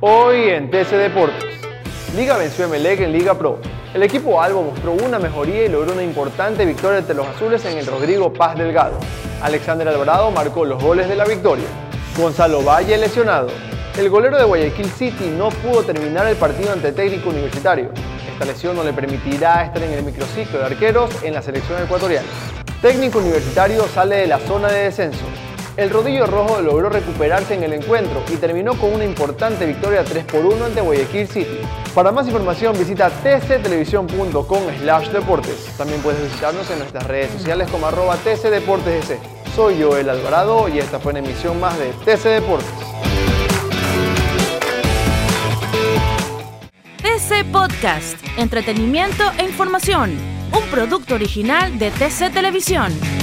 Hoy en TC Deportes. Liga venció a Melec en Liga Pro. El equipo Albo mostró una mejoría y logró una importante victoria ante los azules en el Rodrigo Paz Delgado. Alexander Alvarado marcó los goles de la victoria. Gonzalo Valle lesionado. El golero de Guayaquil City no pudo terminar el partido ante técnico universitario. Esta lesión no le permitirá estar en el microciclo de arqueros en la selección ecuatoriana. Técnico universitario sale de la zona de descenso el rodillo rojo logró recuperarse en el encuentro y terminó con una importante victoria 3 por 1 ante Guayaquil City. Para más información visita tctelevisión.com slash deportes. También puedes visitarnos en nuestras redes sociales como arroba tcdeportesc. Soy Joel Alvarado y esta fue una emisión más de TC Deportes. TC Podcast, entretenimiento e información, un producto original de TC Televisión.